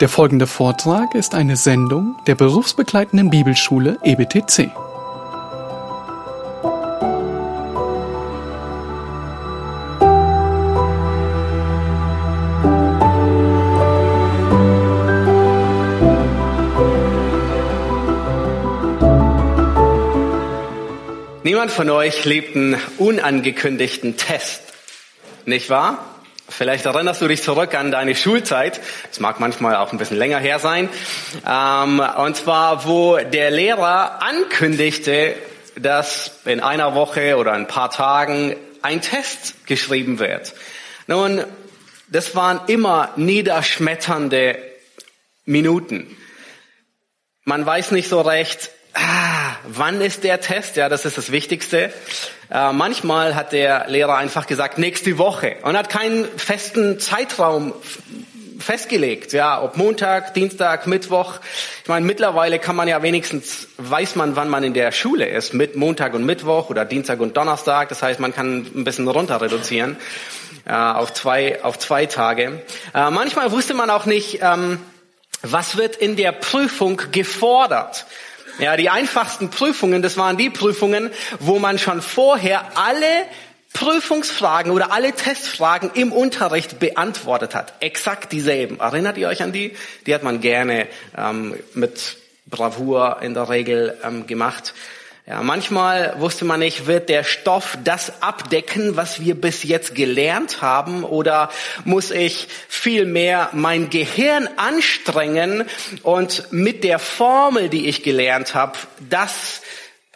Der folgende Vortrag ist eine Sendung der berufsbegleitenden Bibelschule EBTC. Niemand von euch liebt einen unangekündigten Test, nicht wahr? Vielleicht erinnerst du dich zurück an deine Schulzeit. Es mag manchmal auch ein bisschen länger her sein. Ähm, und zwar, wo der Lehrer ankündigte, dass in einer Woche oder ein paar Tagen ein Test geschrieben wird. Nun, das waren immer niederschmetternde Minuten. Man weiß nicht so recht, ah, wann ist der Test? Ja, das ist das Wichtigste. Äh, manchmal hat der Lehrer einfach gesagt, nächste Woche und hat keinen festen Zeitraum festgelegt. Ja, ob Montag, Dienstag, Mittwoch. Ich meine, mittlerweile kann man ja wenigstens, weiß man, wann man in der Schule ist, mit Montag und Mittwoch oder Dienstag und Donnerstag. Das heißt, man kann ein bisschen runter reduzieren äh, auf zwei, auf zwei Tage. Äh, manchmal wusste man auch nicht, ähm, was wird in der Prüfung gefordert. Ja, die einfachsten Prüfungen, das waren die Prüfungen, wo man schon vorher alle Prüfungsfragen oder alle Testfragen im Unterricht beantwortet hat. Exakt dieselben. Erinnert ihr euch an die? Die hat man gerne ähm, mit Bravour in der Regel ähm, gemacht. Ja, manchmal wusste man nicht, wird der Stoff das abdecken, was wir bis jetzt gelernt haben, oder muss ich viel mehr mein Gehirn anstrengen und mit der Formel, die ich gelernt habe, das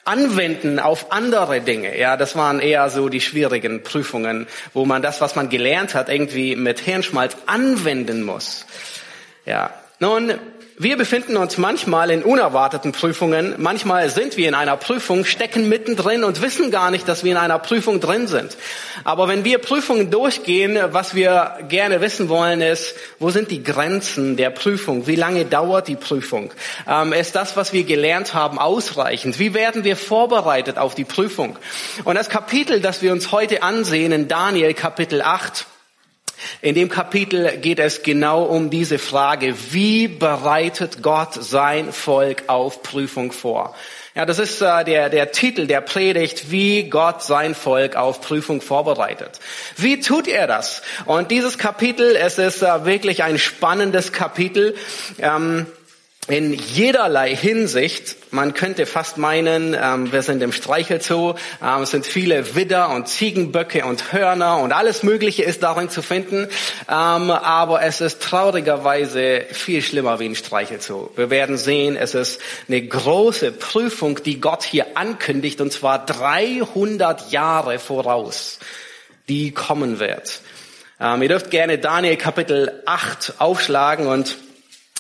anwenden auf andere Dinge. Ja, das waren eher so die schwierigen Prüfungen, wo man das, was man gelernt hat, irgendwie mit Hirnschmalz anwenden muss. Ja, nun, wir befinden uns manchmal in unerwarteten Prüfungen. Manchmal sind wir in einer Prüfung, stecken mittendrin und wissen gar nicht, dass wir in einer Prüfung drin sind. Aber wenn wir Prüfungen durchgehen, was wir gerne wissen wollen, ist, wo sind die Grenzen der Prüfung? Wie lange dauert die Prüfung? Ähm, ist das, was wir gelernt haben, ausreichend? Wie werden wir vorbereitet auf die Prüfung? Und das Kapitel, das wir uns heute ansehen, in Daniel Kapitel 8, in dem Kapitel geht es genau um diese Frage, wie bereitet Gott sein Volk auf Prüfung vor? Ja, das ist äh, der, der Titel der Predigt, wie Gott sein Volk auf Prüfung vorbereitet. Wie tut er das? Und dieses Kapitel, es ist äh, wirklich ein spannendes Kapitel. Ähm, in jederlei Hinsicht. Man könnte fast meinen, ähm, wir sind im Streichelzoo, ähm, es sind viele Widder und Ziegenböcke und Hörner und alles Mögliche ist darin zu finden. Ähm, aber es ist traurigerweise viel schlimmer wie ein Streichelzoo. Wir werden sehen, es ist eine große Prüfung, die Gott hier ankündigt, und zwar 300 Jahre voraus, die kommen wird. Ähm, ihr dürft gerne Daniel Kapitel 8 aufschlagen und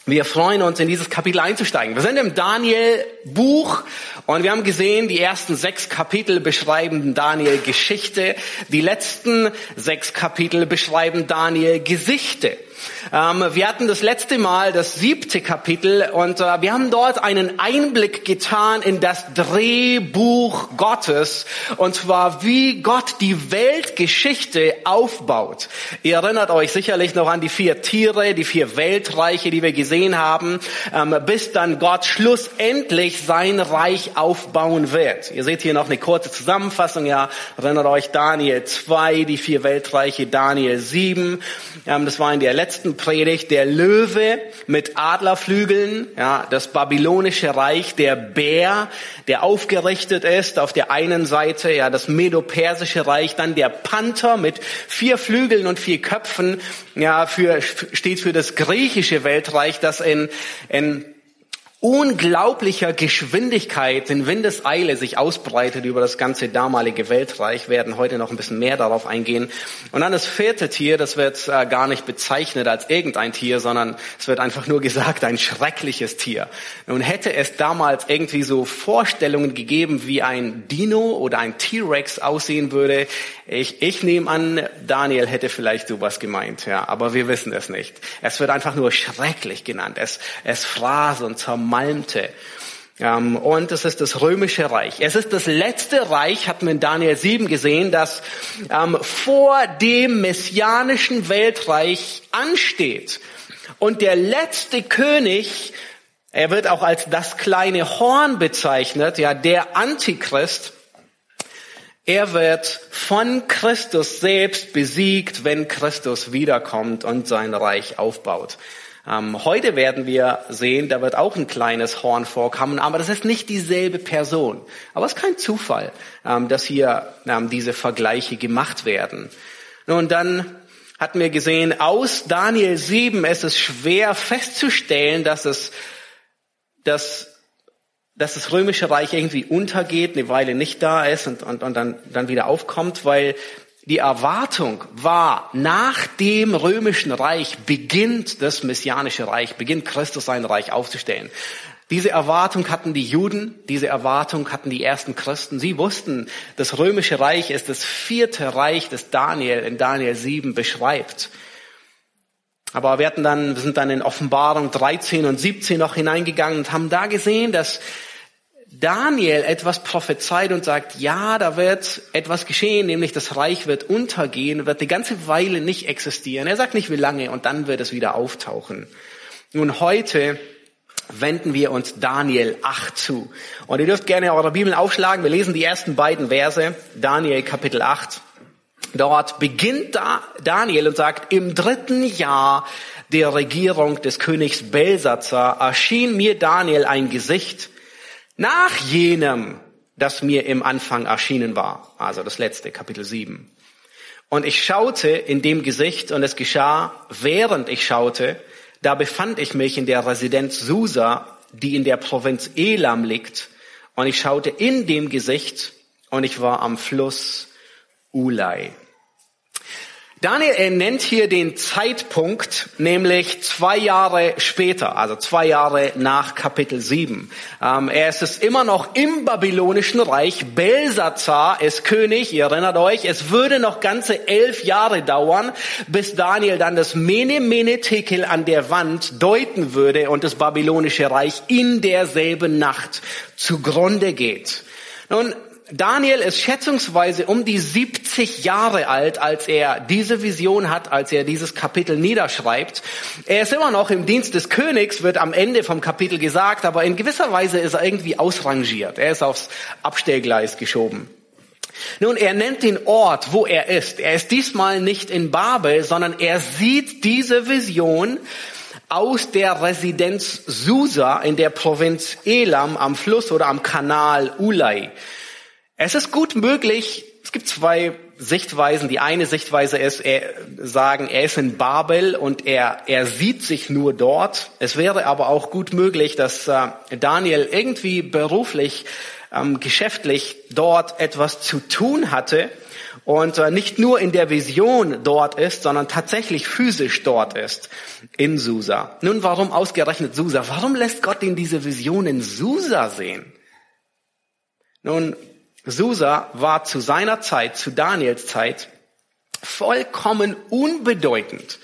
wir freuen uns, in dieses Kapitel einzusteigen. Wir sind im Daniel-Buch und wir haben gesehen, die ersten sechs Kapitel beschreiben Daniel Geschichte, die letzten sechs Kapitel beschreiben Daniel Gesichte. Ähm, wir hatten das letzte Mal das siebte Kapitel und äh, wir haben dort einen Einblick getan in das Drehbuch Gottes und zwar wie Gott die Weltgeschichte aufbaut. Ihr erinnert euch sicherlich noch an die vier Tiere, die vier Weltreiche, die wir gesehen haben, ähm, bis dann Gott schlussendlich sein Reich aufbauen wird. Ihr seht hier noch eine kurze Zusammenfassung. Ja, erinnert euch Daniel 2, die vier Weltreiche, Daniel 7. Ähm, das war in der letzten letzten Predigt der Löwe mit Adlerflügeln, ja, das babylonische Reich, der Bär, der aufgerichtet ist auf der einen Seite, ja, das medo-persische Reich, dann der Panther mit vier Flügeln und vier Köpfen, ja, für, steht für das griechische Weltreich, das in, in unglaublicher Geschwindigkeit in Windeseile sich ausbreitet über das ganze damalige Weltreich, werden heute noch ein bisschen mehr darauf eingehen. Und dann das vierte Tier, das wird äh, gar nicht bezeichnet als irgendein Tier, sondern es wird einfach nur gesagt, ein schreckliches Tier. Nun hätte es damals irgendwie so Vorstellungen gegeben, wie ein Dino oder ein T-Rex aussehen würde. Ich, ich nehme an, Daniel hätte vielleicht sowas gemeint, ja, aber wir wissen es nicht. Es wird einfach nur schrecklich genannt. Es, es fraß und zermalmte. Ähm, und es ist das römische Reich. Es ist das letzte Reich, hat man in Daniel 7 gesehen, das ähm, vor dem messianischen Weltreich ansteht. Und der letzte König, er wird auch als das kleine Horn bezeichnet, ja, der Antichrist, er wird von Christus selbst besiegt, wenn Christus wiederkommt und sein Reich aufbaut. Ähm, heute werden wir sehen, da wird auch ein kleines Horn vorkommen, aber das ist nicht dieselbe Person. Aber es ist kein Zufall, ähm, dass hier ähm, diese Vergleiche gemacht werden. Nun, dann hatten wir gesehen, aus Daniel 7 ist es schwer festzustellen, dass es, dass, dass das römische Reich irgendwie untergeht, eine Weile nicht da ist und, und, und dann, dann wieder aufkommt, weil die Erwartung war, nach dem römischen Reich beginnt das messianische Reich, beginnt Christus sein Reich aufzustellen. Diese Erwartung hatten die Juden, diese Erwartung hatten die ersten Christen. Sie wussten, das römische Reich ist das vierte Reich, das Daniel in Daniel 7 beschreibt. Aber wir hatten dann, wir sind dann in Offenbarung 13 und 17 noch hineingegangen und haben da gesehen, dass Daniel etwas prophezeit und sagt, ja, da wird etwas geschehen, nämlich das Reich wird untergehen, wird die ganze Weile nicht existieren. Er sagt nicht wie lange und dann wird es wieder auftauchen. Nun heute wenden wir uns Daniel 8 zu. Und ihr dürft gerne eure Bibeln aufschlagen. Wir lesen die ersten beiden Verse, Daniel Kapitel 8. Dort beginnt Daniel und sagt, im dritten Jahr der Regierung des Königs Belsazar erschien mir Daniel ein Gesicht, nach jenem, das mir im Anfang erschienen war. Also das letzte, Kapitel 7. Und ich schaute in dem Gesicht und es geschah, während ich schaute, da befand ich mich in der Residenz Susa, die in der Provinz Elam liegt. Und ich schaute in dem Gesicht und ich war am Fluss Ulai. Daniel nennt hier den Zeitpunkt, nämlich zwei Jahre später, also zwei Jahre nach Kapitel 7. Ähm, er ist es immer noch im babylonischen Reich. Belsazar ist König, ihr erinnert euch. Es würde noch ganze elf Jahre dauern, bis Daniel dann das Mene Mene Tekel an der Wand deuten würde und das babylonische Reich in derselben Nacht zugrunde geht. Nun, Daniel ist schätzungsweise um die 70 Jahre alt, als er diese Vision hat, als er dieses Kapitel niederschreibt. Er ist immer noch im Dienst des Königs, wird am Ende vom Kapitel gesagt, aber in gewisser Weise ist er irgendwie ausrangiert. Er ist aufs Abstellgleis geschoben. Nun, er nennt den Ort, wo er ist. Er ist diesmal nicht in Babel, sondern er sieht diese Vision aus der Residenz Susa in der Provinz Elam am Fluss oder am Kanal Ulai. Es ist gut möglich, es gibt zwei Sichtweisen. Die eine Sichtweise ist, er, sagen, er ist in Babel und er, er sieht sich nur dort. Es wäre aber auch gut möglich, dass äh, Daniel irgendwie beruflich, ähm, geschäftlich dort etwas zu tun hatte und äh, nicht nur in der Vision dort ist, sondern tatsächlich physisch dort ist, in Susa. Nun, warum ausgerechnet Susa? Warum lässt Gott ihn diese Vision in Susa sehen? Nun, Susa war zu seiner Zeit, zu Daniels Zeit, vollkommen unbedeutend.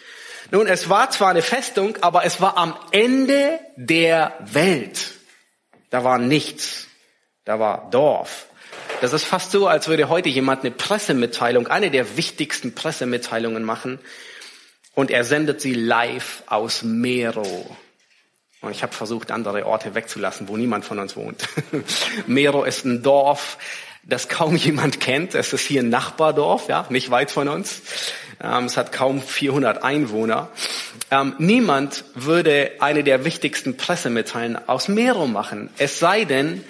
Nun, es war zwar eine Festung, aber es war am Ende der Welt. Da war nichts. Da war Dorf. Das ist fast so, als würde heute jemand eine Pressemitteilung, eine der wichtigsten Pressemitteilungen machen, und er sendet sie live aus Mero. Und ich habe versucht, andere Orte wegzulassen, wo niemand von uns wohnt. Mero ist ein Dorf das kaum jemand kennt. Es ist hier ein Nachbardorf, ja, nicht weit von uns. Ähm, es hat kaum 400 Einwohner. Ähm, niemand würde eine der wichtigsten Pressemitteilungen aus Mero machen. Es sei denn,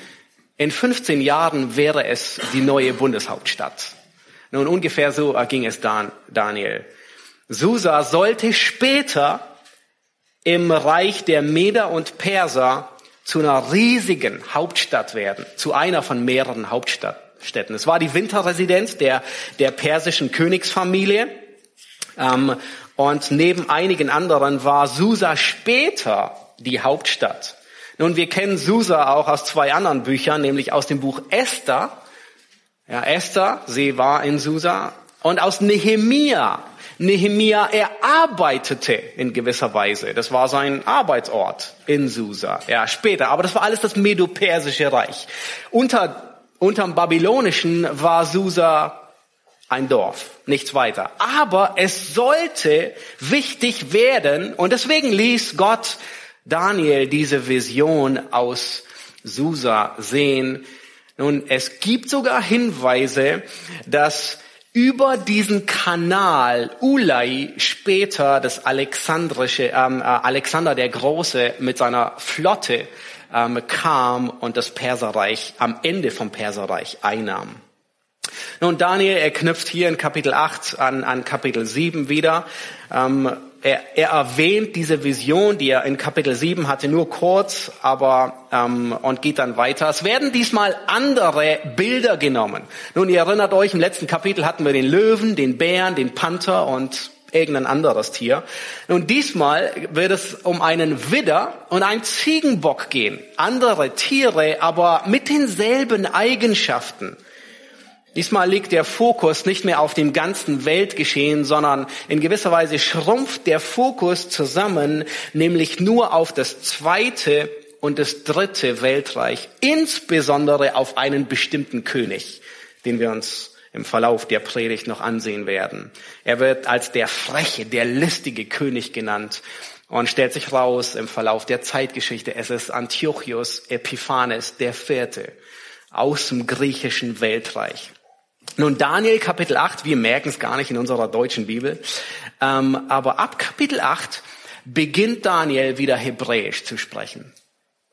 in 15 Jahren wäre es die neue Bundeshauptstadt. Nun, ungefähr so erging es Dan, Daniel. Susa sollte später im Reich der Meder und Perser zu einer riesigen Hauptstadt werden, zu einer von mehreren Hauptstädten. Städten. Es war die Winterresidenz der, der persischen Königsfamilie. Ähm, und neben einigen anderen war Susa später die Hauptstadt. Nun, wir kennen Susa auch aus zwei anderen Büchern, nämlich aus dem Buch Esther. Ja, Esther, sie war in Susa. Und aus Nehemia. Nehemia erarbeitete in gewisser Weise. Das war sein Arbeitsort in Susa. Ja, später. Aber das war alles das Medo-Persische Reich. Unter, unterm Babylonischen war Susa ein Dorf, nichts weiter. Aber es sollte wichtig werden und deswegen ließ Gott Daniel diese Vision aus Susa sehen. Nun, es gibt sogar Hinweise, dass über diesen Kanal Ulai später das alexandrische ähm, äh, Alexander der Große mit seiner Flotte ähm, kam und das Perserreich am Ende vom Perserreich einnahm. Nun, Daniel, er knüpft hier in Kapitel 8 an, an Kapitel 7 wieder. Ähm, er, er erwähnt diese Vision, die er in Kapitel 7 hatte, nur kurz, aber ähm, und geht dann weiter. Es werden diesmal andere Bilder genommen. Nun, ihr erinnert euch, im letzten Kapitel hatten wir den Löwen, den Bären, den Panther und irgendein anderes Tier. Nun, diesmal wird es um einen Widder und einen Ziegenbock gehen. Andere Tiere, aber mit denselben Eigenschaften. Diesmal liegt der Fokus nicht mehr auf dem ganzen Weltgeschehen, sondern in gewisser Weise schrumpft der Fokus zusammen, nämlich nur auf das zweite und das dritte Weltreich, insbesondere auf einen bestimmten König, den wir uns im Verlauf der Predigt noch ansehen werden. Er wird als der freche, der listige König genannt und stellt sich raus im Verlauf der Zeitgeschichte. Es ist Antiochus Epiphanes der Vierte aus dem griechischen Weltreich. Nun, Daniel Kapitel 8, wir merken es gar nicht in unserer deutschen Bibel, ähm, aber ab Kapitel 8 beginnt Daniel wieder Hebräisch zu sprechen.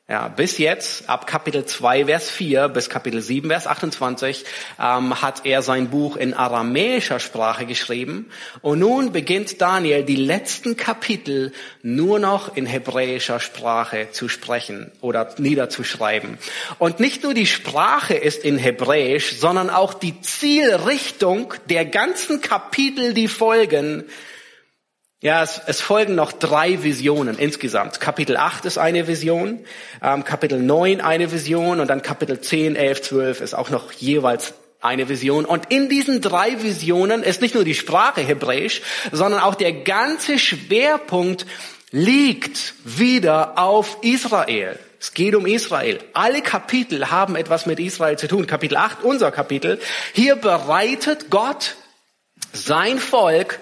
Ja, bis jetzt, ab Kapitel 2, Vers 4 bis Kapitel 7, Vers 28, ähm, hat er sein Buch in aramäischer Sprache geschrieben. Und nun beginnt Daniel die letzten Kapitel nur noch in hebräischer Sprache zu sprechen oder niederzuschreiben. Und nicht nur die Sprache ist in Hebräisch, sondern auch die Zielrichtung der ganzen Kapitel, die folgen, ja, es, es folgen noch drei Visionen insgesamt. Kapitel 8 ist eine Vision, ähm, Kapitel 9 eine Vision und dann Kapitel 10, 11, 12 ist auch noch jeweils eine Vision. Und in diesen drei Visionen ist nicht nur die Sprache Hebräisch, sondern auch der ganze Schwerpunkt liegt wieder auf Israel. Es geht um Israel. Alle Kapitel haben etwas mit Israel zu tun. Kapitel 8, unser Kapitel. Hier bereitet Gott sein Volk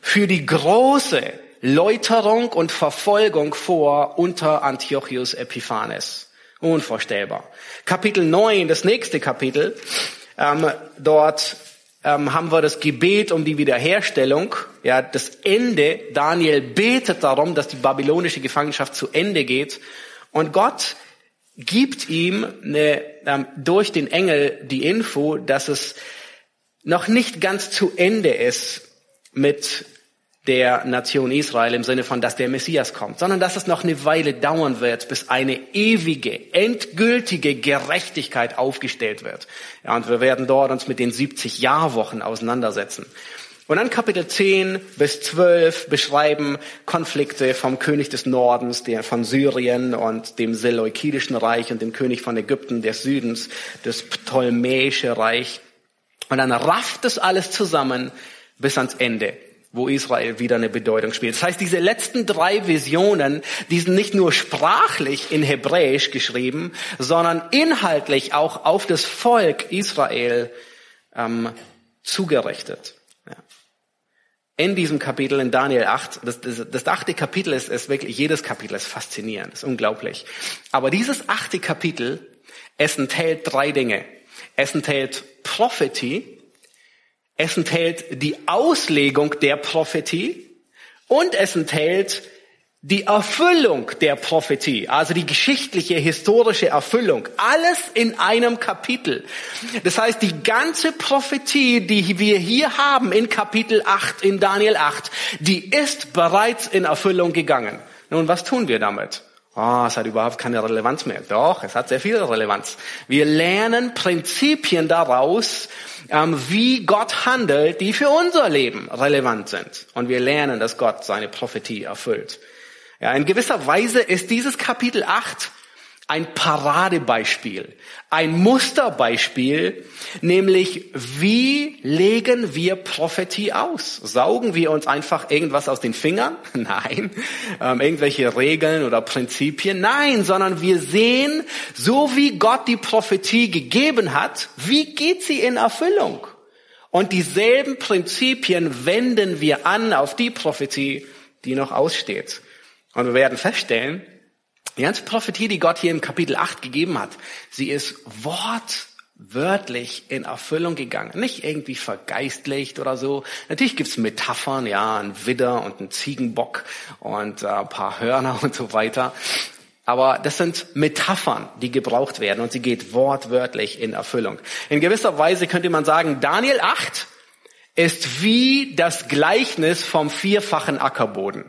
für die große Läuterung und Verfolgung vor unter Antiochus Epiphanes. Unvorstellbar. Kapitel 9, das nächste Kapitel, ähm, dort ähm, haben wir das Gebet um die Wiederherstellung, ja, das Ende. Daniel betet darum, dass die babylonische Gefangenschaft zu Ende geht. Und Gott gibt ihm eine, ähm, durch den Engel die Info, dass es noch nicht ganz zu Ende ist mit der Nation Israel im Sinne von, dass der Messias kommt, sondern dass es noch eine Weile dauern wird, bis eine ewige, endgültige Gerechtigkeit aufgestellt wird. Ja, und wir werden dort uns mit den 70 Jahrwochen auseinandersetzen. Und dann Kapitel 10 bis 12 beschreiben Konflikte vom König des Nordens, der von Syrien und dem Seleukidischen Reich und dem König von Ägypten des Südens, das Ptolemäische Reich. Und dann rafft es alles zusammen bis ans Ende wo Israel wieder eine Bedeutung spielt. Das heißt, diese letzten drei Visionen, die sind nicht nur sprachlich in Hebräisch geschrieben, sondern inhaltlich auch auf das Volk Israel ähm, zugerichtet. In diesem Kapitel, in Daniel 8, das, das, das achte Kapitel ist, ist wirklich, jedes Kapitel ist faszinierend, ist unglaublich. Aber dieses achte Kapitel, es enthält drei Dinge. Es enthält Prophetie, es enthält die Auslegung der Prophetie und es enthält die Erfüllung der Prophetie, also die geschichtliche, historische Erfüllung. Alles in einem Kapitel. Das heißt, die ganze Prophetie, die wir hier haben in Kapitel 8, in Daniel 8, die ist bereits in Erfüllung gegangen. Nun, was tun wir damit? Oh, es hat überhaupt keine Relevanz mehr. Doch, es hat sehr viel Relevanz. Wir lernen Prinzipien daraus, ähm, wie Gott handelt, die für unser Leben relevant sind. Und wir lernen, dass Gott seine Prophetie erfüllt. Ja, in gewisser Weise ist dieses Kapitel 8 ein Paradebeispiel, ein Musterbeispiel, nämlich wie legen wir Prophetie aus? Saugen wir uns einfach irgendwas aus den Fingern? Nein. Ähm, irgendwelche Regeln oder Prinzipien? Nein, sondern wir sehen, so wie Gott die Prophetie gegeben hat, wie geht sie in Erfüllung? Und dieselben Prinzipien wenden wir an auf die Prophetie, die noch aussteht. Und wir werden feststellen, die ganze Prophetie, die Gott hier im Kapitel 8 gegeben hat, sie ist wortwörtlich in Erfüllung gegangen. Nicht irgendwie vergeistlicht oder so. Natürlich gibt's Metaphern, ja, ein Widder und ein Ziegenbock und äh, ein paar Hörner und so weiter. Aber das sind Metaphern, die gebraucht werden und sie geht wortwörtlich in Erfüllung. In gewisser Weise könnte man sagen, Daniel 8 ist wie das Gleichnis vom vierfachen Ackerboden.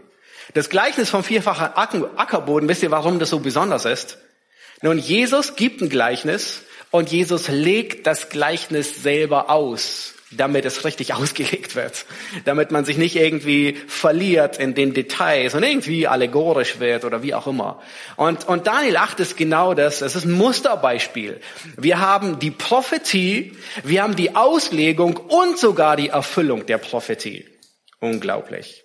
Das Gleichnis vom vierfachen Ackerboden, wisst ihr, warum das so besonders ist? Nun, Jesus gibt ein Gleichnis und Jesus legt das Gleichnis selber aus, damit es richtig ausgelegt wird, damit man sich nicht irgendwie verliert in den Details und irgendwie allegorisch wird oder wie auch immer. Und, und Daniel 8 ist genau das, es ist ein Musterbeispiel. Wir haben die Prophetie, wir haben die Auslegung und sogar die Erfüllung der Prophetie. Unglaublich.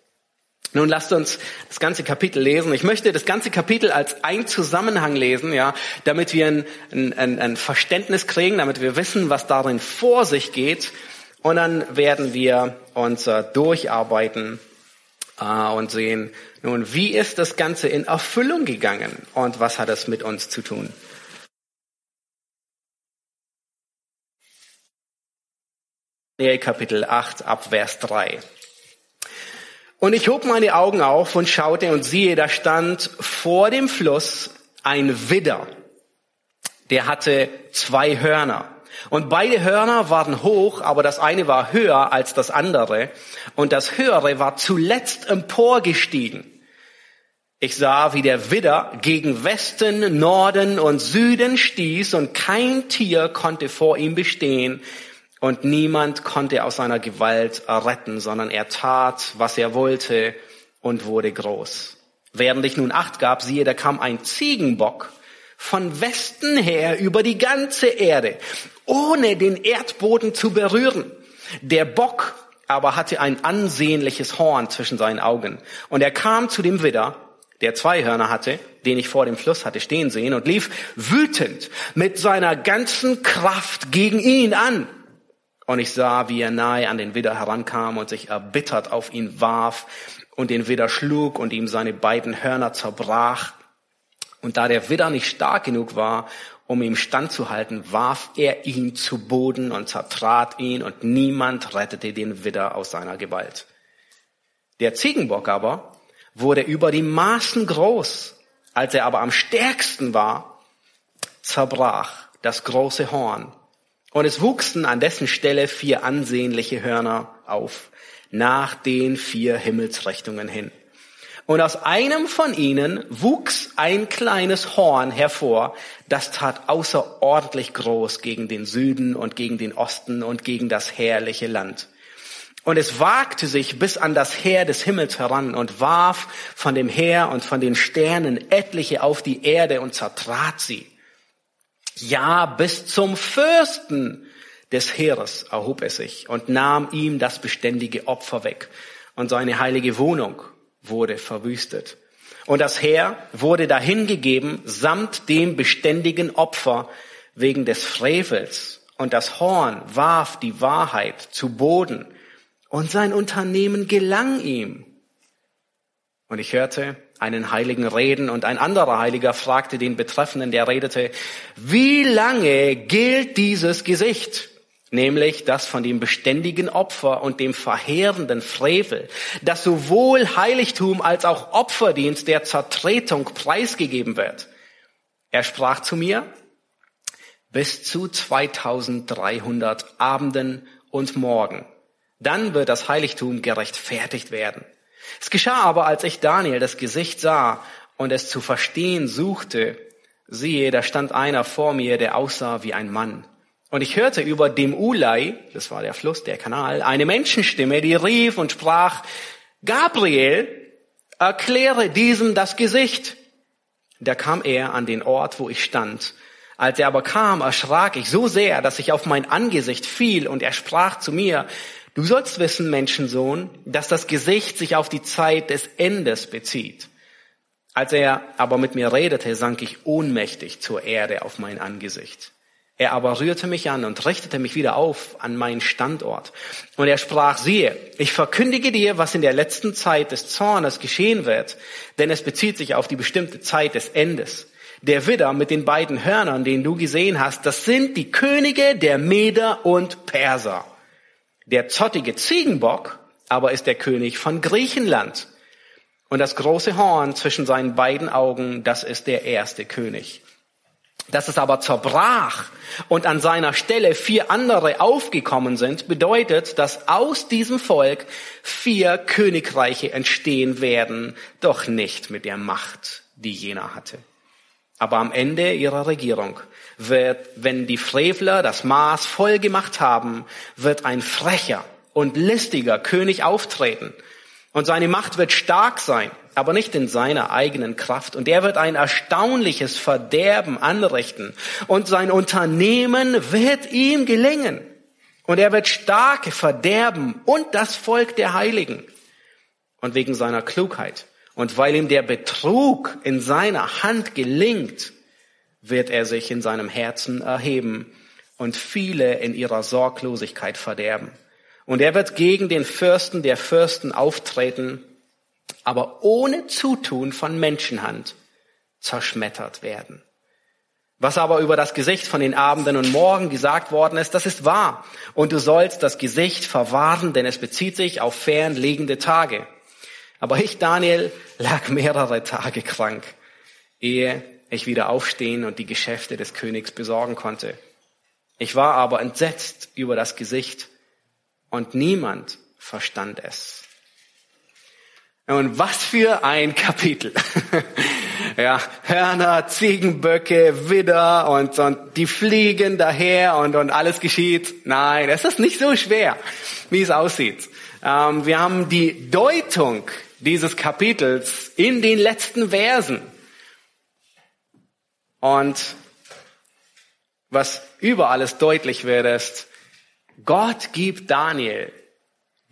Nun lasst uns das ganze Kapitel lesen. Ich möchte das ganze Kapitel als ein Zusammenhang lesen, ja, damit wir ein, ein, ein Verständnis kriegen, damit wir wissen, was darin vor sich geht. Und dann werden wir uns äh, durcharbeiten äh, und sehen, nun, wie ist das Ganze in Erfüllung gegangen und was hat es mit uns zu tun? Kapitel 8 ab Vers 3. Und ich hob meine Augen auf und schaute und siehe, da stand vor dem Fluss ein Widder. Der hatte zwei Hörner. Und beide Hörner waren hoch, aber das eine war höher als das andere. Und das höhere war zuletzt emporgestiegen. Ich sah, wie der Widder gegen Westen, Norden und Süden stieß und kein Tier konnte vor ihm bestehen, und niemand konnte aus seiner Gewalt retten, sondern er tat, was er wollte und wurde groß. Während ich nun Acht gab, siehe, da kam ein Ziegenbock von Westen her über die ganze Erde, ohne den Erdboden zu berühren. Der Bock aber hatte ein ansehnliches Horn zwischen seinen Augen. Und er kam zu dem Widder, der zwei Hörner hatte, den ich vor dem Fluss hatte stehen sehen, und lief wütend mit seiner ganzen Kraft gegen ihn an. Und ich sah, wie er nahe an den Widder herankam und sich erbittert auf ihn warf und den Widder schlug und ihm seine beiden Hörner zerbrach. Und da der Widder nicht stark genug war, um ihm standzuhalten, warf er ihn zu Boden und zertrat ihn und niemand rettete den Widder aus seiner Gewalt. Der Ziegenbock aber wurde über die Maßen groß. Als er aber am stärksten war, zerbrach das große Horn und es wuchsen an dessen Stelle vier ansehnliche Hörner auf, nach den vier Himmelsrichtungen hin. Und aus einem von ihnen wuchs ein kleines Horn hervor, das tat außerordentlich groß gegen den Süden und gegen den Osten und gegen das herrliche Land. Und es wagte sich bis an das Heer des Himmels heran und warf von dem Heer und von den Sternen etliche auf die Erde und zertrat sie. Ja, bis zum Fürsten des Heeres erhob er sich und nahm ihm das beständige Opfer weg. Und seine heilige Wohnung wurde verwüstet. Und das Heer wurde dahingegeben samt dem beständigen Opfer wegen des Frevels. Und das Horn warf die Wahrheit zu Boden. Und sein Unternehmen gelang ihm. Und ich hörte einen Heiligen reden und ein anderer Heiliger fragte den Betreffenden, der redete, wie lange gilt dieses Gesicht? Nämlich das von dem beständigen Opfer und dem verheerenden Frevel, das sowohl Heiligtum als auch Opferdienst der Zertretung preisgegeben wird. Er sprach zu mir, bis zu 2300 Abenden und Morgen. Dann wird das Heiligtum gerechtfertigt werden. Es geschah aber, als ich Daniel das Gesicht sah und es zu verstehen suchte, siehe, da stand einer vor mir, der aussah wie ein Mann. Und ich hörte über dem Ulai, das war der Fluss, der Kanal, eine Menschenstimme, die rief und sprach, Gabriel, erkläre diesem das Gesicht. Da kam er an den Ort, wo ich stand. Als er aber kam, erschrak ich so sehr, dass ich auf mein Angesicht fiel und er sprach zu mir, du sollst wissen, Menschensohn, dass das Gesicht sich auf die Zeit des Endes bezieht. Als er aber mit mir redete, sank ich ohnmächtig zur Erde auf mein Angesicht. Er aber rührte mich an und richtete mich wieder auf an meinen Standort. Und er sprach, siehe, ich verkündige dir, was in der letzten Zeit des Zornes geschehen wird, denn es bezieht sich auf die bestimmte Zeit des Endes. Der Widder mit den beiden Hörnern, den du gesehen hast, das sind die Könige der Meder und Perser. Der zottige Ziegenbock aber ist der König von Griechenland. Und das große Horn zwischen seinen beiden Augen, das ist der erste König. Dass es aber zerbrach und an seiner Stelle vier andere aufgekommen sind, bedeutet, dass aus diesem Volk vier Königreiche entstehen werden, doch nicht mit der Macht, die jener hatte. Aber am Ende ihrer Regierung wird, wenn die Frevler das Maß voll gemacht haben, wird ein frecher und listiger König auftreten. Und seine Macht wird stark sein aber nicht in seiner eigenen Kraft. Und er wird ein erstaunliches Verderben anrichten. Und sein Unternehmen wird ihm gelingen. Und er wird stark verderben und das Volk der Heiligen. Und wegen seiner Klugheit und weil ihm der Betrug in seiner Hand gelingt, wird er sich in seinem Herzen erheben und viele in ihrer Sorglosigkeit verderben. Und er wird gegen den Fürsten der Fürsten auftreten aber ohne Zutun von Menschenhand zerschmettert werden. Was aber über das Gesicht von den Abenden und Morgen gesagt worden ist, das ist wahr. Und du sollst das Gesicht verwahren, denn es bezieht sich auf fernliegende Tage. Aber ich, Daniel, lag mehrere Tage krank, ehe ich wieder aufstehen und die Geschäfte des Königs besorgen konnte. Ich war aber entsetzt über das Gesicht und niemand verstand es. Und was für ein Kapitel. ja, Hörner, Ziegenböcke, Widder und, und die fliegen daher und, und alles geschieht. Nein, es ist nicht so schwer, wie es aussieht. Ähm, wir haben die Deutung dieses Kapitels in den letzten Versen. Und was über alles deutlich wird, ist, Gott gibt Daniel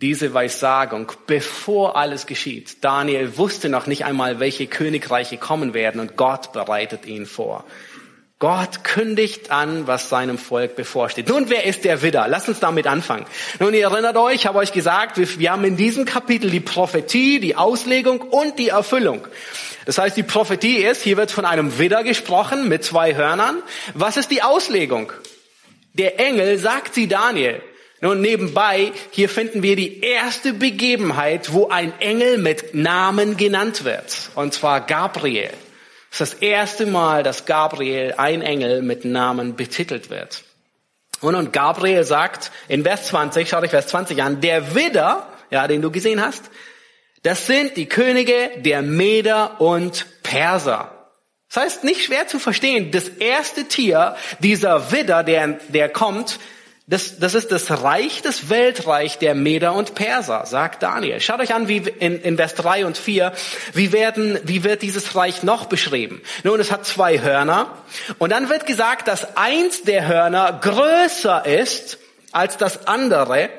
diese Weissagung, bevor alles geschieht. Daniel wusste noch nicht einmal, welche Königreiche kommen werden und Gott bereitet ihn vor. Gott kündigt an, was seinem Volk bevorsteht. Nun, wer ist der Widder? Lass uns damit anfangen. Nun, ihr erinnert euch, ich habe euch gesagt, wir haben in diesem Kapitel die Prophetie, die Auslegung und die Erfüllung. Das heißt, die Prophetie ist, hier wird von einem Widder gesprochen mit zwei Hörnern. Was ist die Auslegung? Der Engel sagt sie Daniel. Nun nebenbei, hier finden wir die erste Begebenheit, wo ein Engel mit Namen genannt wird. Und zwar Gabriel. Das ist das erste Mal, dass Gabriel, ein Engel, mit Namen betitelt wird. Und, und Gabriel sagt in Vers 20, schau dich Vers 20 an, der Widder, ja, den du gesehen hast, das sind die Könige der Meder und Perser. Das heißt, nicht schwer zu verstehen, das erste Tier, dieser Widder, der, der kommt, das, das ist das Reich, das Weltreich der Meder und Perser, sagt Daniel. Schaut euch an, wie in, in Vers 3 und 4, wie, werden, wie wird dieses Reich noch beschrieben? Nun, es hat zwei Hörner und dann wird gesagt, dass eins der Hörner größer ist als das andere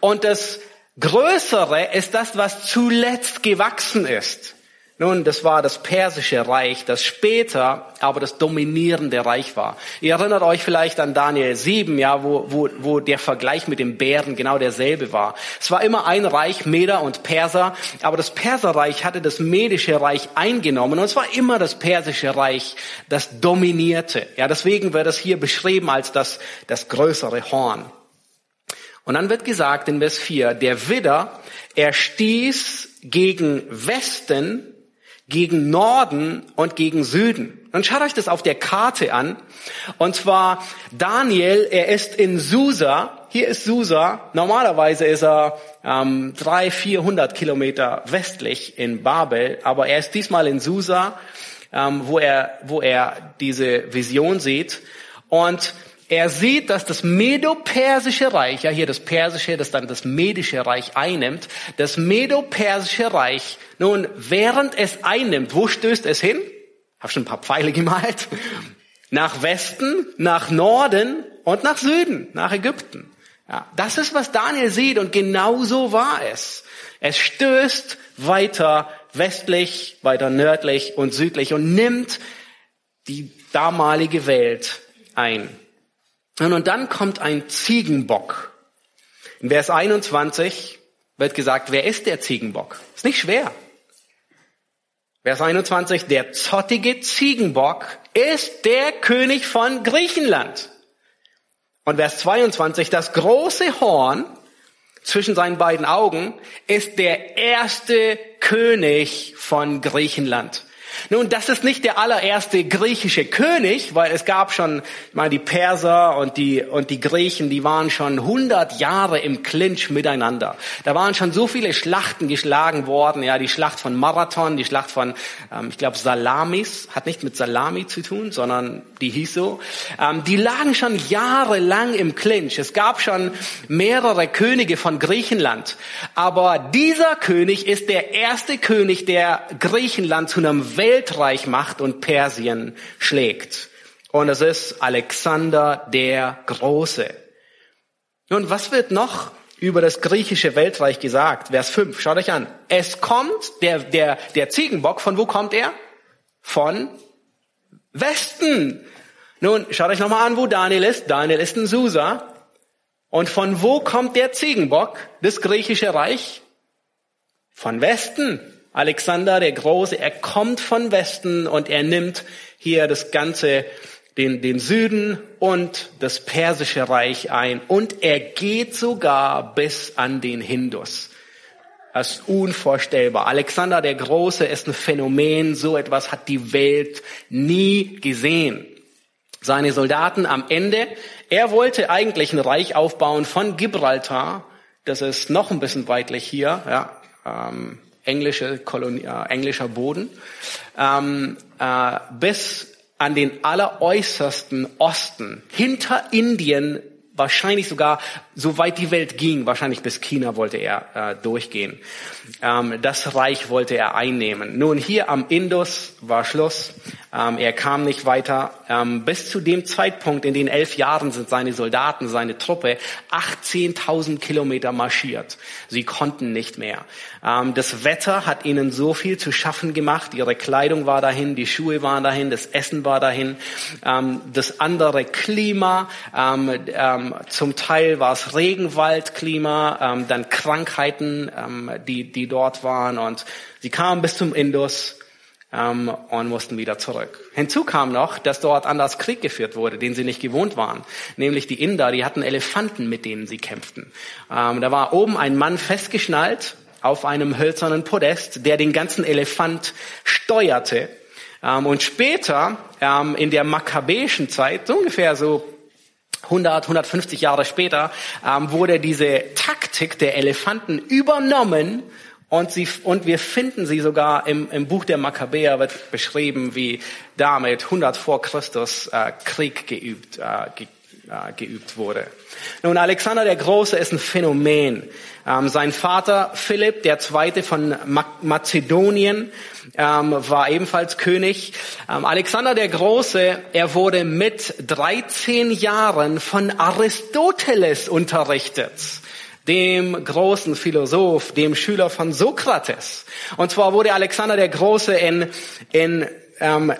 und das Größere ist das, was zuletzt gewachsen ist. Nun, das war das persische Reich, das später aber das dominierende Reich war. Ihr erinnert euch vielleicht an Daniel 7, ja, wo, wo, wo der Vergleich mit dem Bären genau derselbe war. Es war immer ein Reich, Meder und Perser, aber das Perserreich hatte das medische Reich eingenommen und es war immer das persische Reich, das dominierte. Ja, deswegen wird es hier beschrieben als das, das größere Horn. Und dann wird gesagt in Vers 4, der Widder, er stieß gegen Westen gegen Norden und gegen Süden. Und schaut euch das auf der Karte an. Und zwar Daniel, er ist in Susa. Hier ist Susa. Normalerweise ist er ähm, drei, vierhundert Kilometer westlich in Babel, aber er ist diesmal in Susa, ähm, wo er, wo er diese Vision sieht. Und er sieht, dass das Medo-Persische Reich, ja hier das Persische, das dann das Medische Reich einnimmt, das Medo-Persische Reich, nun, während es einnimmt, wo stößt es hin? Hab schon ein paar Pfeile gemalt. Nach Westen, nach Norden und nach Süden, nach Ägypten. Ja, das ist, was Daniel sieht und genau so war es. Es stößt weiter westlich, weiter nördlich und südlich und nimmt die damalige Welt ein. Und dann kommt ein Ziegenbock. In Vers 21 wird gesagt, wer ist der Ziegenbock? Ist nicht schwer. Vers 21, der zottige Ziegenbock ist der König von Griechenland. Und Vers 22, das große Horn zwischen seinen beiden Augen ist der erste König von Griechenland. Nun, das ist nicht der allererste griechische König, weil es gab schon, ich meine, die Perser und die, und die Griechen, die waren schon 100 Jahre im Clinch miteinander. Da waren schon so viele Schlachten geschlagen worden, ja, die Schlacht von Marathon, die Schlacht von, ähm, ich glaube, Salamis, hat nicht mit Salami zu tun, sondern die hieß so. Ähm, die lagen schon jahrelang im Clinch. Es gab schon mehrere Könige von Griechenland. Aber dieser König ist der erste König, der Griechenland zu einem Weltreich macht und Persien schlägt. Und es ist Alexander der Große. Nun, was wird noch über das griechische Weltreich gesagt? Vers 5, schaut euch an. Es kommt, der, der, der Ziegenbock, von wo kommt er? Von Westen. Nun, schaut euch nochmal an, wo Daniel ist. Daniel ist in Susa. Und von wo kommt der Ziegenbock, das griechische Reich? Von Westen. Alexander der Große, er kommt von Westen und er nimmt hier das ganze, den, den Süden und das persische Reich ein. Und er geht sogar bis an den Hindus. Das ist unvorstellbar. Alexander der Große ist ein Phänomen. So etwas hat die Welt nie gesehen. Seine Soldaten am Ende, er wollte eigentlich ein Reich aufbauen von Gibraltar. Das ist noch ein bisschen weitlich hier, ja, ähm, englische Kolonie, äh, englischer Boden, ähm, äh, bis an den alleräußersten Osten, hinter Indien wahrscheinlich sogar, soweit die Welt ging, wahrscheinlich bis China wollte er äh, durchgehen. Ähm, das Reich wollte er einnehmen. Nun, hier am Indus war Schluss. Ähm, er kam nicht weiter. Ähm, bis zu dem Zeitpunkt, in den elf Jahren sind seine Soldaten, seine Truppe 18.000 Kilometer marschiert. Sie konnten nicht mehr. Ähm, das Wetter hat ihnen so viel zu schaffen gemacht. Ihre Kleidung war dahin, die Schuhe waren dahin, das Essen war dahin. Ähm, das andere Klima, ähm, ähm, zum Teil war es Regenwaldklima, dann Krankheiten, die, die dort waren. Und sie kamen bis zum Indus ähm, und mussten wieder zurück. Hinzu kam noch, dass dort anders Krieg geführt wurde, den sie nicht gewohnt waren. Nämlich die Inder, die hatten Elefanten, mit denen sie kämpften. Ähm, da war oben ein Mann festgeschnallt auf einem hölzernen Podest, der den ganzen Elefant steuerte. Ähm, und später, ähm, in der makkabäischen Zeit, so ungefähr so 100, 150 Jahre später, ähm, wurde diese Taktik der Elefanten übernommen und, sie, und wir finden sie sogar im, im Buch der Makkabäer wird beschrieben, wie damit 100 vor Christus äh, Krieg geübt, äh, ge, äh, geübt wurde. Nun, Alexander der Große ist ein Phänomen. Ähm, sein Vater Philipp, der Zweite von Mazedonien, ähm, war ebenfalls König. Ähm, Alexander der Große, er wurde mit 13 Jahren von Aristoteles unterrichtet dem großen Philosoph, dem Schüler von Sokrates. Und zwar wurde Alexander der Große in, in ähm,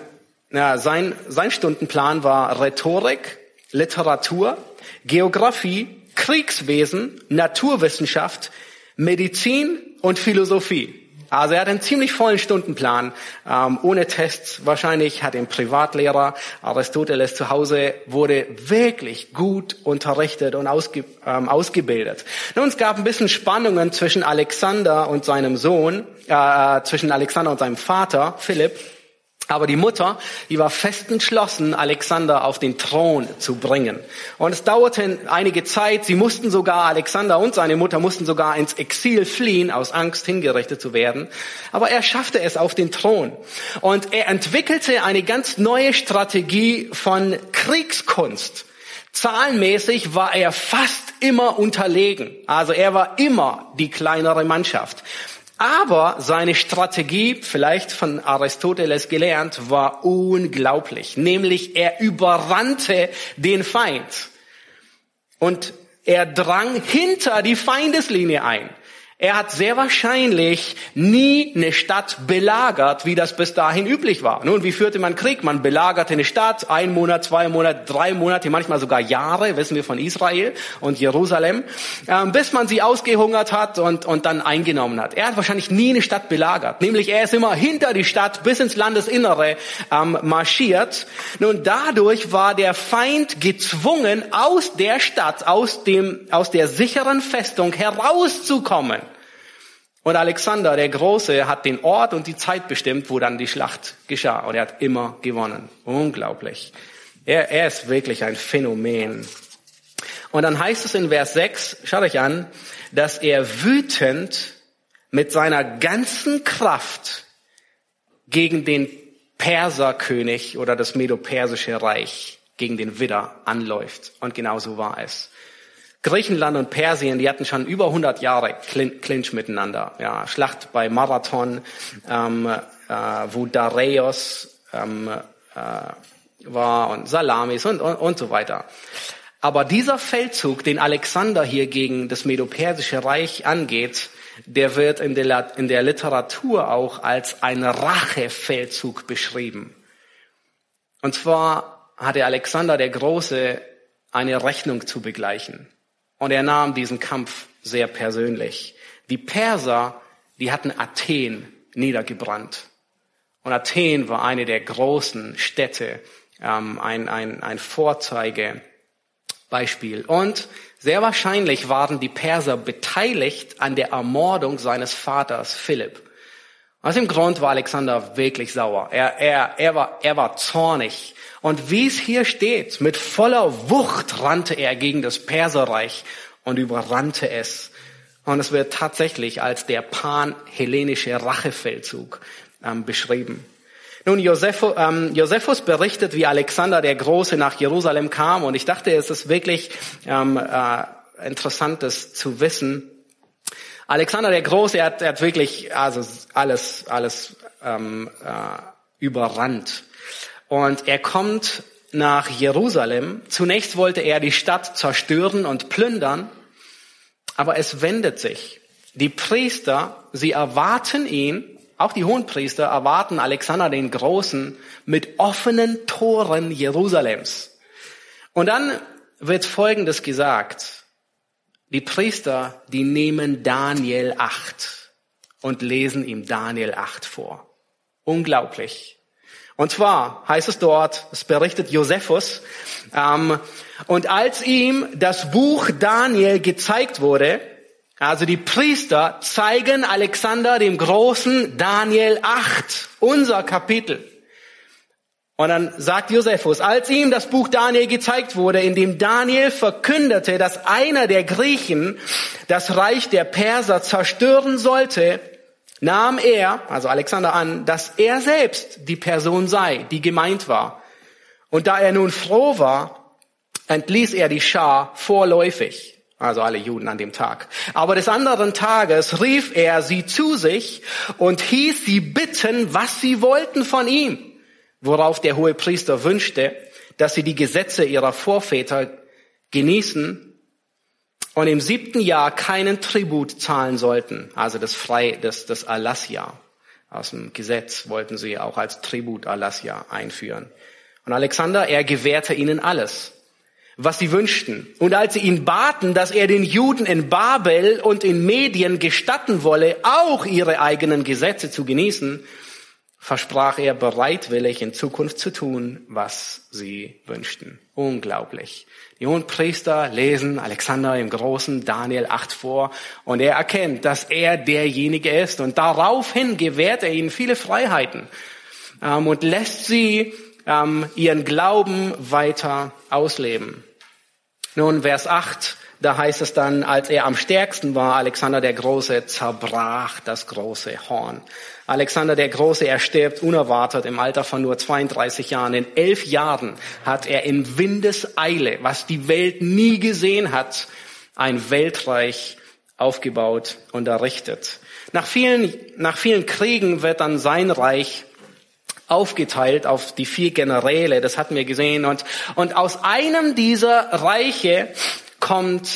ja, sein, sein Stundenplan war Rhetorik, Literatur, Geografie, Kriegswesen, Naturwissenschaft, Medizin und Philosophie. Also er hat einen ziemlich vollen Stundenplan, ähm, ohne Tests. Wahrscheinlich hat einen Privatlehrer. Aristoteles zu Hause wurde wirklich gut unterrichtet und ausge, ähm, ausgebildet. Nun, es gab ein bisschen Spannungen zwischen Alexander und seinem Sohn, äh, zwischen Alexander und seinem Vater, Philipp. Aber die Mutter, die war fest entschlossen, Alexander auf den Thron zu bringen. Und es dauerte einige Zeit. Sie mussten sogar, Alexander und seine Mutter mussten sogar ins Exil fliehen, aus Angst hingerichtet zu werden. Aber er schaffte es auf den Thron. Und er entwickelte eine ganz neue Strategie von Kriegskunst. Zahlenmäßig war er fast immer unterlegen. Also er war immer die kleinere Mannschaft. Aber seine Strategie, vielleicht von Aristoteles gelernt, war unglaublich. Nämlich er überrannte den Feind. Und er drang hinter die Feindeslinie ein. Er hat sehr wahrscheinlich nie eine Stadt belagert, wie das bis dahin üblich war. Nun, wie führte man Krieg? Man belagerte eine Stadt, ein Monat, zwei Monate, drei Monate, manchmal sogar Jahre, wissen wir von Israel und Jerusalem, ähm, bis man sie ausgehungert hat und, und dann eingenommen hat. Er hat wahrscheinlich nie eine Stadt belagert. Nämlich er ist immer hinter die Stadt bis ins Landesinnere ähm, marschiert. Nun, dadurch war der Feind gezwungen, aus der Stadt, aus dem, aus der sicheren Festung herauszukommen. Und Alexander der Große hat den Ort und die Zeit bestimmt, wo dann die Schlacht geschah. Und er hat immer gewonnen. Unglaublich. Er, er ist wirklich ein Phänomen. Und dann heißt es in Vers 6, schaut euch an, dass er wütend mit seiner ganzen Kraft gegen den Perserkönig oder das Medo-Persische Reich, gegen den Widder anläuft. Und genau so war es. Griechenland und Persien, die hatten schon über 100 Jahre Clinch miteinander. Ja, Schlacht bei Marathon, ähm, äh, wo Dareios ähm, äh, war und Salamis und, und, und so weiter. Aber dieser Feldzug, den Alexander hier gegen das Medo-Persische Reich angeht, der wird in der, in der Literatur auch als ein Rachefeldzug beschrieben. Und zwar hatte Alexander der Große eine Rechnung zu begleichen. Und er nahm diesen Kampf sehr persönlich. Die Perser, die hatten Athen niedergebrannt. Und Athen war eine der großen Städte, ähm, ein, ein, ein Vorzeigebeispiel. Und sehr wahrscheinlich waren die Perser beteiligt an der Ermordung seines Vaters Philipp. Aus dem Grund war Alexander wirklich sauer. Er, er, er, war, er war zornig und wie es hier steht, mit voller Wucht rannte er gegen das Perserreich und überrannte es. Und es wird tatsächlich als der pan-hellenische Rachefeldzug ähm, beschrieben. Nun, Josephus, ähm, Josephus berichtet, wie Alexander der Große nach Jerusalem kam. Und ich dachte, es ist wirklich ähm, äh, interessant, das zu wissen. Alexander der Große, er hat, er hat wirklich also alles, alles ähm, äh, überrannt. Und er kommt nach Jerusalem. Zunächst wollte er die Stadt zerstören und plündern, aber es wendet sich. Die Priester, sie erwarten ihn, auch die Hohenpriester erwarten Alexander den Großen mit offenen Toren Jerusalems. Und dann wird Folgendes gesagt. Die Priester, die nehmen Daniel 8 und lesen ihm Daniel 8 vor. Unglaublich. Und zwar heißt es dort, es berichtet Josephus, ähm, und als ihm das Buch Daniel gezeigt wurde, also die Priester zeigen Alexander dem Großen Daniel 8, unser Kapitel. Und dann sagt Josephus, als ihm das Buch Daniel gezeigt wurde, in dem Daniel verkündete, dass einer der Griechen das Reich der Perser zerstören sollte, nahm er, also Alexander an, dass er selbst die Person sei, die gemeint war. Und da er nun froh war, entließ er die Schar vorläufig, also alle Juden an dem Tag. Aber des anderen Tages rief er sie zu sich und hieß sie bitten, was sie wollten von ihm, worauf der hohe Priester wünschte, dass sie die Gesetze ihrer Vorväter genießen und im siebten Jahr keinen Tribut zahlen sollten, also das Frei, das, das Alassia. Aus dem Gesetz wollten sie auch als Tribut Alassia einführen. Und Alexander, er gewährte ihnen alles, was sie wünschten. Und als sie ihn baten, dass er den Juden in Babel und in Medien gestatten wolle, auch ihre eigenen Gesetze zu genießen, versprach er bereitwillig in Zukunft zu tun, was sie wünschten. Unglaublich. Die hohen Priester lesen Alexander im Großen Daniel 8 vor und er erkennt, dass er derjenige ist und daraufhin gewährt er ihnen viele Freiheiten ähm, und lässt sie ähm, ihren Glauben weiter ausleben. Nun, Vers 8 da heißt es dann, als er am stärksten war, Alexander der Große zerbrach das große Horn. Alexander der Große, er stirbt unerwartet im Alter von nur 32 Jahren. In elf Jahren hat er in Windeseile, was die Welt nie gesehen hat, ein Weltreich aufgebaut und errichtet. Nach vielen, nach vielen Kriegen wird dann sein Reich aufgeteilt auf die vier Generäle, das hatten wir gesehen. Und, und aus einem dieser Reiche kommt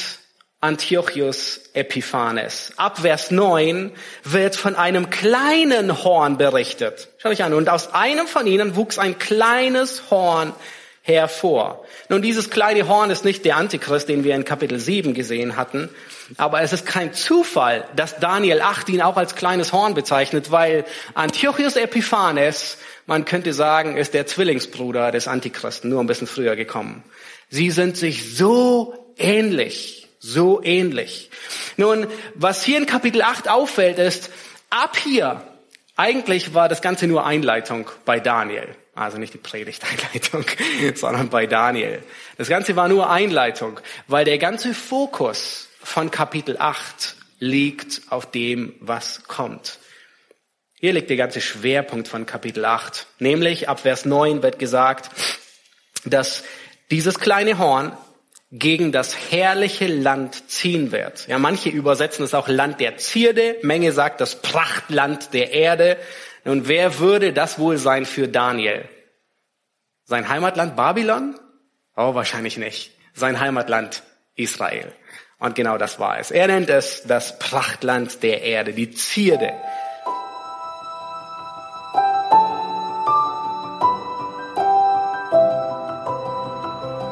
Antiochus Epiphanes. Ab Vers 9 wird von einem kleinen Horn berichtet. Schau dich an. Und aus einem von ihnen wuchs ein kleines Horn hervor. Nun, dieses kleine Horn ist nicht der Antichrist, den wir in Kapitel 7 gesehen hatten, aber es ist kein Zufall, dass Daniel 8 ihn auch als kleines Horn bezeichnet, weil Antiochus Epiphanes, man könnte sagen, ist der Zwillingsbruder des Antichristen, nur ein bisschen früher gekommen. Sie sind sich so ähnlich, so ähnlich. Nun, was hier in Kapitel 8 auffällt, ist, ab hier, eigentlich war das Ganze nur Einleitung bei Daniel. Also nicht die Predigteinleitung, sondern bei Daniel. Das Ganze war nur Einleitung, weil der ganze Fokus von Kapitel 8 liegt auf dem, was kommt. Hier liegt der ganze Schwerpunkt von Kapitel 8. Nämlich ab Vers 9 wird gesagt, dass dieses kleine Horn gegen das herrliche Land ziehen wird. Ja, manche übersetzen es auch Land der Zierde. Menge sagt das Prachtland der Erde. Nun, wer würde das wohl sein für Daniel? Sein Heimatland Babylon? Oh, wahrscheinlich nicht. Sein Heimatland Israel. Und genau das war es. Er nennt es das Prachtland der Erde, die Zierde.